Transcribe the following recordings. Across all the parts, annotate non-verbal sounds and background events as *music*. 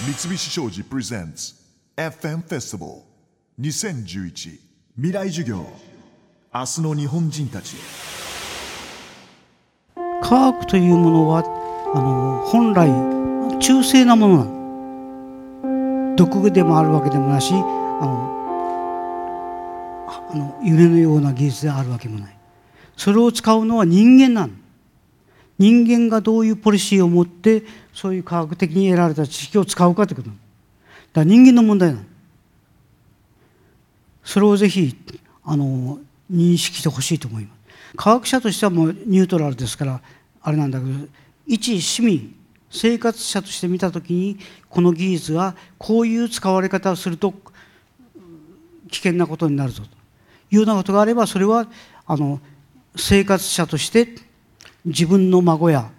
三菱商事プレゼンツ FM フェスティバル2011未来授業。明日の日本人たち。科学というものはあの本来中性なものなの。毒でもあるわけでもないしあのあの夢のような技術であるわけもない。それを使うのは人間なの。人間がどういうポリシーを持ってそういう科学的に得られた知識を使うかということだから人間の問題なの。それをぜひあの認識してほしいと思います。科学者としてはもうニュートラルですからあれなんだけど一市民生活者として見た時にこの技術がこういう使われ方をすると危険なことになるぞと。いうようなことがあればそれはあの生活者として自分の孫や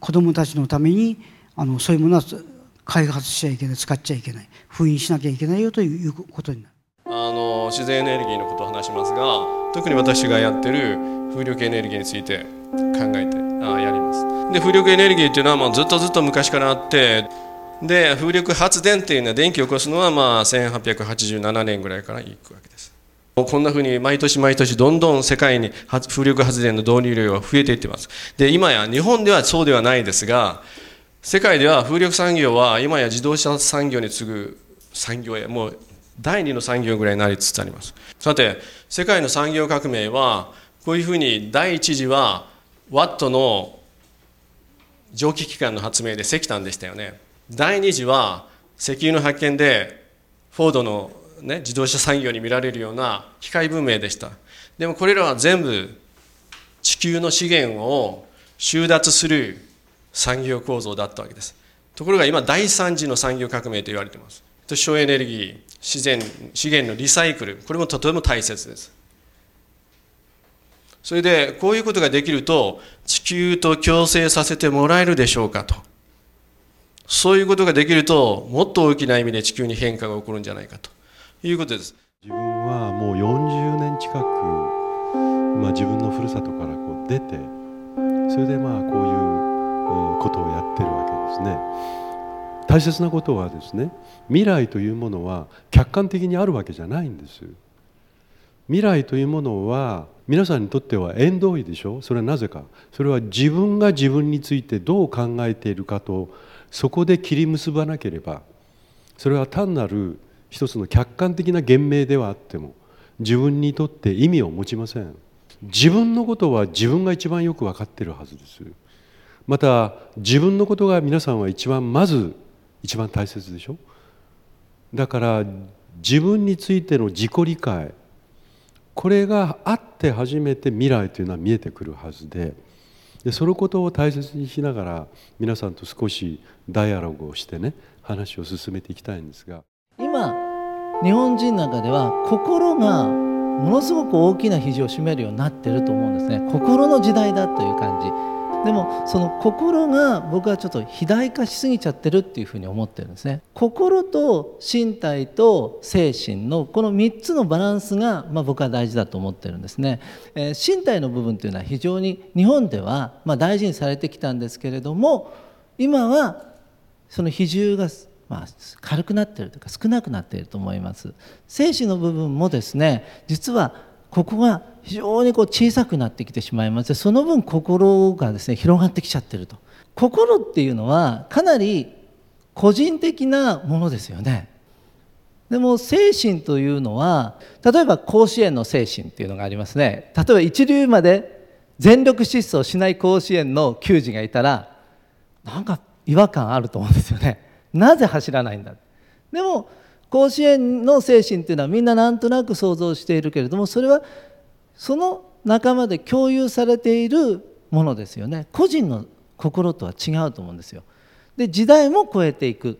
子供たちのためにあのそういうものは開発しちゃいけない使っちゃいけない封印しなきゃいけないよということになる。あの自然エネルギーのことを話しますが特に私がやってる風力エネルギーについて考えてあやりますで風力エネルギーっていうのはもうずっとずっと昔からあってで風力発電っていうのは電気を起こすのはまあ1887年ぐらいからいくわけですこんなふうに毎年毎年どんどん世界に風力発電の導入量が増えていってます。で今や日本ではそうではないですが世界では風力産業は今や自動車産業に次ぐ産業へもう第二の産業ぐらいになりつつあります。さて世界の産業革命はこういうふうに第一次はワットの蒸気機関の発明で石炭でしたよね。第二次は石油の発見でフォードの、ね、自動車産業に見られるような機械文明でした。でもこれらは全部地球の資源を収奪する産業構造だったわけです。ところが今第三次の産業革命と言われています。省エネルギー自然資源のリサイクル。これもとても大切です。それでこういうことができると地球と共生させてもらえるでしょうかと。そういうことができるともっと大きな意味で地球に変化が起こるんじゃないかと。いうことです。自分はもう40年近く、まあ、自分のふるさとからこう出てそれでまあこういうことをやってるわけですね。大切なことはですね未来というものは客観的にあるわけじゃないんです。未来というものは皆さんにとっては縁遠いでしょ？それはなぜか。それは自分が自分についてどう考えているかとそこで切り結ばなければそれは単なる一つの客観的な言明ではあっても自分にとって意味を持ちません。自分のことは自分が一番よく分かっているはずです。また自分のことが皆さんは一番まず一番大切でしょ。だから自分についての自己理解これがあって初めて未来というのは見えてくるはずででそのことを大切にしながら皆さんと少しダイアログをしてね話を進めていきたいんですが。今日本人の中では心がものすごく大きな比重を占めるようになってると思うんですね。心の時代だという感じ。でもその心が僕はちょっと肥大化しすぎちゃってるっていうふうに思ってるんですね。心と身体と精神のこの3つのバランスが、まあ、僕は大事だと思ってるんですね、えー、身体の部分というのは非常に日本では、まあ、大事にされてきたんですけれども今はその比重がまあ、軽くなってるというか少なくなっていると思います。精神の部分もですね実はここが非常にこう小さくなってきてしまいましてその分心がですね広がってきちゃってると。心っていうのはかなり個人的なものですよね。でも精神というのは例えば甲子園の精神っていうのがありますね。例えば一流まで全力疾走しない甲子園の球児がいたらなんか違和感あると思うんですよね。なぜ走らないんだ？でも甲子園の精神っていうのはみんななんとなく想像しているけれどもそれはその仲間で共有されているものですよね。個人の心とは違うと思うんですよ。で時代も超えていくっ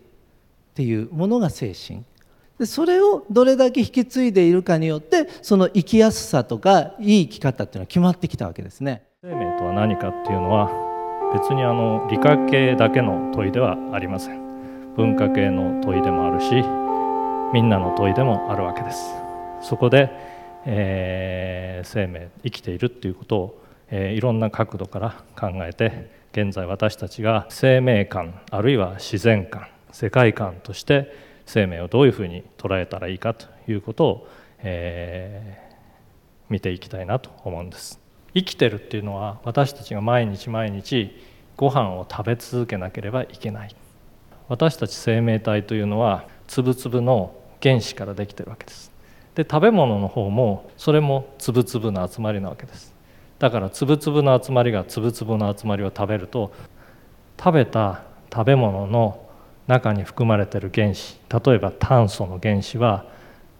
ていうものが精神。でそれをどれだけ引き継いでいるかによってその生きやすさとかいい生き方っていうのは決まってきたわけですね。生命とは何かっていうのは別にあの理科系だけの問いではありません。文化系の問いでもあるしみんなの問いでもあるわけです。そこで、えー、生命生きているっていうことを、えー、いろんな角度から考えて現在私たちが生命観あるいは自然観世界観として生命をどういうふうに捉えたらいいかということを、えー、見ていきたいなと思うんです。生きてるっていうのは私たちが毎日毎日ご飯を食べ続けなければいけない。私たち生命体というのは粒々の原子からできてるわけです。で食べ物の方もそれも粒々の集まりなわけです。だから粒々の集まりが粒々の集まりを食べると食べた食べ物の中に含まれている原子例えば炭素の原子は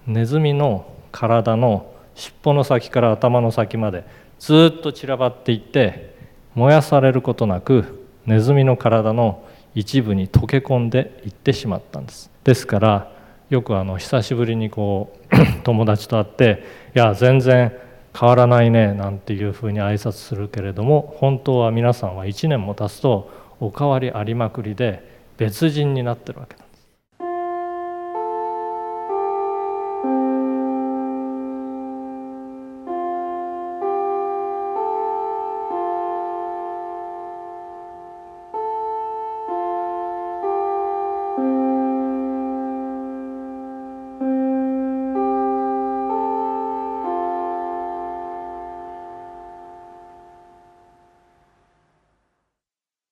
ネズミの体の尻尾の先から頭の先までずっと散らばっていって燃やされることなくネズミの体の一部に溶け込んでいってしまったんです。ですからよくあの久しぶりにこう *clears throat* 友達と会って「いや全然変わらないね」なんていうふうに挨拶するけれども本当は皆さんは1年も経つとお変わりありまくりで別人になってるわけ。